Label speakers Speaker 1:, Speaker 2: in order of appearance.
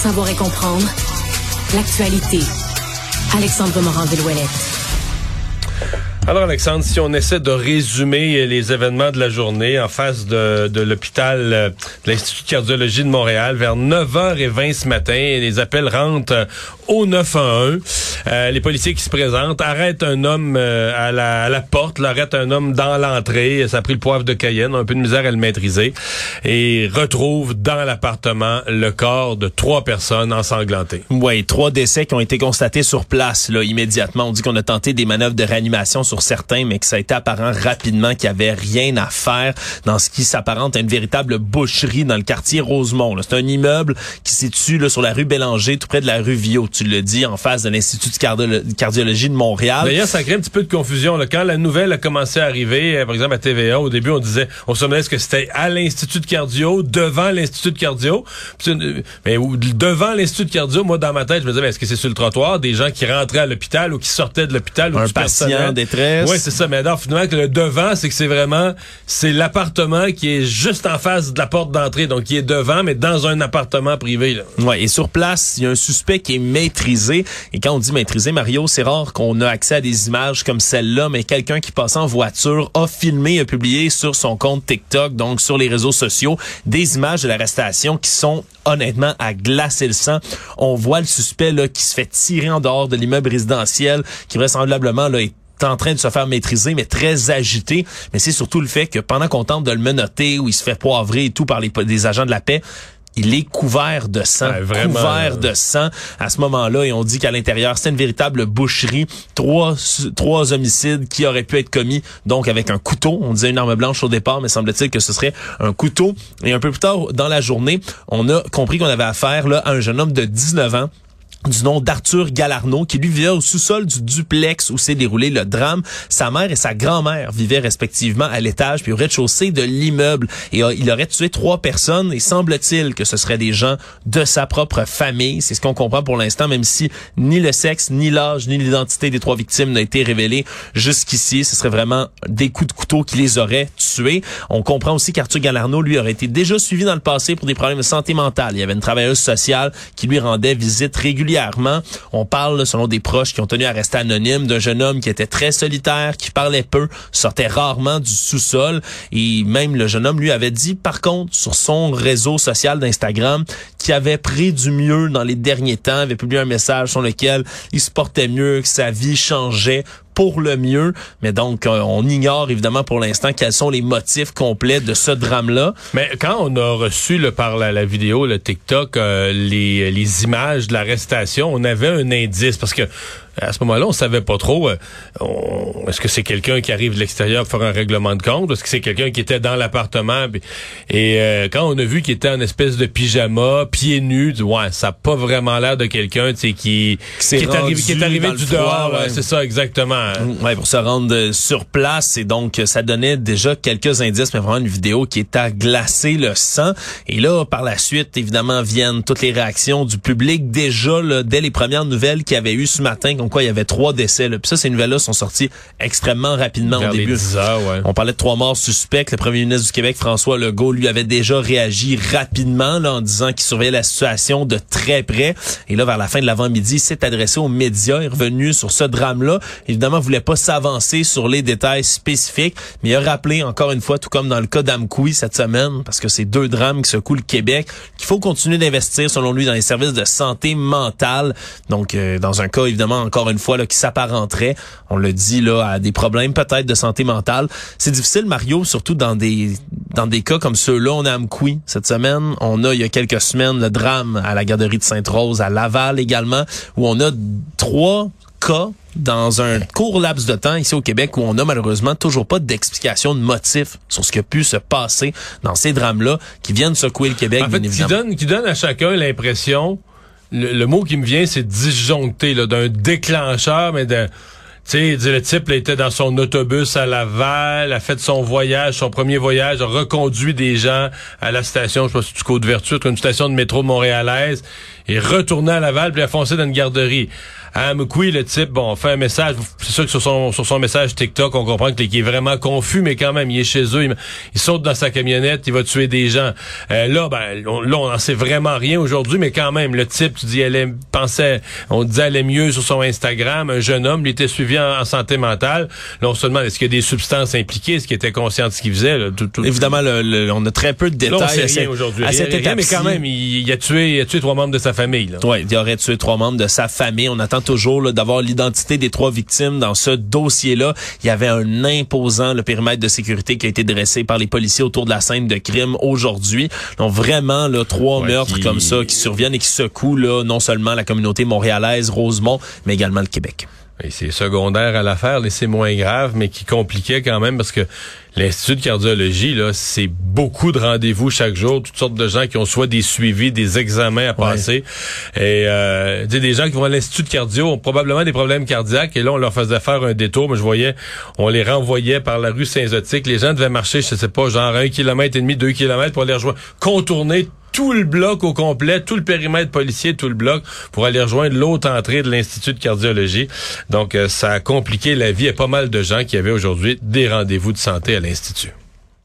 Speaker 1: savoir et comprendre l'actualité. Alexandre Morand-Villouellette.
Speaker 2: Alors Alexandre, si on essaie de résumer les événements de la journée en face de, de l'hôpital euh, de l'Institut de cardiologie de Montréal, vers 9h20 ce matin, les appels rentrent au 911. Euh, les policiers qui se présentent arrêtent un homme euh, à, la, à la porte, arrêtent un homme dans l'entrée, ça a pris le poivre de Cayenne, un peu de misère à le maîtriser, et retrouvent dans l'appartement le corps de trois personnes ensanglantées.
Speaker 3: Oui, trois décès qui ont été constatés sur place là immédiatement. On dit qu'on a tenté des manœuvres de réanimation sur certains, mais que ça a été apparent rapidement qu'il y avait rien à faire dans ce qui s'apparente à une véritable boucherie dans le quartier Rosemont. C'est un immeuble qui se situe sur la rue Bélanger, tout près de la rue Viau, tu le dis, en face de l'Institut de cardiologie de Montréal.
Speaker 2: D'ailleurs, ça crée un petit peu de confusion. Là. Quand la nouvelle a commencé à arriver, euh, par exemple à TVA, au début, on disait, on se demandait ce que c'était à l'Institut de cardio, devant l'Institut de cardio? Mais devant l'Institut de cardio, moi, dans ma tête, je me disais, est-ce que c'est sur le trottoir des gens qui rentraient à l'hôpital ou qui sortaient de l'hôpital ou
Speaker 3: un
Speaker 2: du
Speaker 3: patient
Speaker 2: oui, c'est ça. Mais alors, finalement, que le devant, c'est que c'est vraiment, c'est l'appartement qui est juste en face de la porte d'entrée. Donc, qui est devant, mais dans un appartement privé, là.
Speaker 3: Ouais. Et sur place, il y a un suspect qui est maîtrisé. Et quand on dit maîtrisé, Mario, c'est rare qu'on a accès à des images comme celle-là, mais quelqu'un qui passe en voiture a filmé, a publié sur son compte TikTok, donc sur les réseaux sociaux, des images de l'arrestation qui sont honnêtement à glacer le sang. On voit le suspect là qui se fait tirer en dehors de l'immeuble résidentiel, qui vraisemblablement là est en train de se faire maîtriser, mais très agité. Mais c'est surtout le fait que pendant qu'on tente de le menotter, où il se fait poivrer et tout par les, des agents de la paix, il est couvert de sang, couvert de sang. À ce moment-là et on dit qu'à l'intérieur, c'est une véritable boucherie, trois trois homicides qui auraient pu être commis donc avec un couteau, on disait une arme blanche au départ mais semble-t-il que ce serait un couteau. Et un peu plus tard dans la journée, on a compris qu'on avait affaire là à un jeune homme de 19 ans du nom d'Arthur Galarno, qui lui vivait au sous-sol du duplex où s'est déroulé le drame. Sa mère et sa grand-mère vivaient respectivement à l'étage puis au rez-de-chaussée de l'immeuble. Et euh, il aurait tué trois personnes et semble-t-il que ce seraient des gens de sa propre famille. C'est ce qu'on comprend pour l'instant, même si ni le sexe, ni l'âge, ni l'identité des trois victimes n'a été révélé jusqu'ici. Ce serait vraiment des coups de couteau qui les auraient tués. On comprend aussi qu'Arthur Galarno, lui, aurait été déjà suivi dans le passé pour des problèmes de santé mentale. Il y avait une travailleuse sociale qui lui rendait visite régulièrement on parle, selon des proches qui ont tenu à rester anonymes, d'un jeune homme qui était très solitaire, qui parlait peu, sortait rarement du sous-sol. Et même le jeune homme lui avait dit, par contre, sur son réseau social d'Instagram, qu'il avait pris du mieux dans les derniers temps, avait publié un message sur lequel il se portait mieux, que sa vie changeait pour le mieux. Mais donc, euh, on ignore évidemment pour l'instant quels sont les motifs complets de ce drame-là.
Speaker 2: Mais quand on a reçu le, par la, vidéo, le TikTok, euh, les, les images de l'arrestation, on avait un indice parce que à ce moment-là, on savait pas trop. Euh, est-ce que c'est quelqu'un qui arrive de l'extérieur pour faire un règlement de compte? Est-ce que c'est quelqu'un qui était dans l'appartement? Et euh, quand on a vu qu'il était en espèce de pyjama, pieds nus, ouais, ça n'a pas vraiment l'air de quelqu'un qui, qui, est arrivé, qui est arrivé du dehors. C'est ça, exactement.
Speaker 3: Mm, ouais, pour se rendre sur place. Et donc, ça donnait déjà quelques indices, mais vraiment une vidéo qui est à glacer le sang. Et là, par la suite, évidemment, viennent toutes les réactions du public. Déjà, là, dès les premières nouvelles qu'il y avait eu ce matin, comme quoi il y avait trois décès. Là. Puis ça, ces nouvelles-là sont sorties extrêmement rapidement au début. On parlait de trois morts suspects. Le premier ministre du Québec, François Legault, lui avait déjà réagi rapidement là, en disant qu'il surveillait la situation de très près. Et là, vers la fin de l'avant-midi, il s'est adressé aux médias, est revenu sur ce drame-là. Évidemment, il voulait pas s'avancer sur les détails spécifiques, mais il a rappelé encore une fois, tout comme dans le cas d'Amkoui cette semaine, parce que c'est deux drames qui secouent le Québec, qu'il faut continuer d'investir, selon lui, dans les services de santé mentale. Donc, euh, dans un cas, évidemment, encore une fois, là, qui s'apparenterait, on le dit, là, à des problèmes peut-être de santé mentale. C'est difficile, Mario, surtout dans des dans des cas comme ceux-là. On a Amqui cette semaine. On a, il y a quelques semaines, le drame à la garderie de Sainte-Rose, à Laval également, où on a trois cas dans un court laps de temps ici au Québec où on a malheureusement toujours pas d'explication de motif sur ce qui a pu se passer dans ces drames-là qui viennent secouer le Québec.
Speaker 2: En fait, qui donne, qui donne à chacun l'impression le, mot qui me vient, c'est disjoncté, d'un déclencheur, mais de... Tu sais, le type là, était dans son autobus à Laval, a fait son voyage, son premier voyage, a reconduit des gens à la station, je sais pas du Côte-Vertu, une station de métro montréalaise, et retourné à Laval, puis a foncé dans une garderie. À Amqui, le type, bon, fait un message. C'est sûr que sur son, sur son message TikTok, on comprend qu'il est vraiment confus, mais quand même, il est chez eux. Il, saute dans sa camionnette, il va tuer des gens. Euh, là, ben, on, là, on n'en sait vraiment rien aujourd'hui, mais quand même, le type, tu dis, elle pensait, on disait, elle est mieux sur son Instagram. Un jeune homme, il était suivi en, santé mentale. Là, on se demande, est-ce qu'il y a des substances impliquées? Est-ce qu'il était conscient de ce qu'il faisait?
Speaker 3: Évidemment, le, on a très peu de détails. Là,
Speaker 2: on sait rien aujourd'hui. À cette étape mais quand même, il, a tué, il a tué trois membres de sa famille.
Speaker 3: Oui, il aurait tué trois membres de sa famille. On attend toujours d'avoir l'identité des trois victimes dans ce dossier-là. Il y avait un imposant le périmètre de sécurité qui a été dressé par les policiers autour de la scène de crime aujourd'hui. Donc vraiment là, trois meurtres comme ça qui surviennent et qui secouent là, non seulement la communauté montréalaise, Rosemont, mais également le Québec.
Speaker 2: C'est secondaire à l'affaire, mais c'est moins grave, mais qui compliquait quand même parce que l'Institut de cardiologie, là, c'est beaucoup de rendez-vous chaque jour, toutes sortes de gens qui ont soit des suivis, des examens à passer. Et euh, des gens qui vont à l'Institut de cardio ont probablement des problèmes cardiaques. Et là, on leur faisait faire un détour. Mais je voyais, on les renvoyait par la rue Saint-Zotique. Les gens devaient marcher, je sais pas, genre un kilomètre et demi, deux kilomètres pour aller rejoindre, contourner tout le bloc au complet, tout le périmètre policier, tout le bloc, pour aller rejoindre l'autre entrée de l'Institut de cardiologie. Donc, euh, ça a compliqué la vie à pas mal de gens qui avaient aujourd'hui des rendez-vous de santé à l'Institut.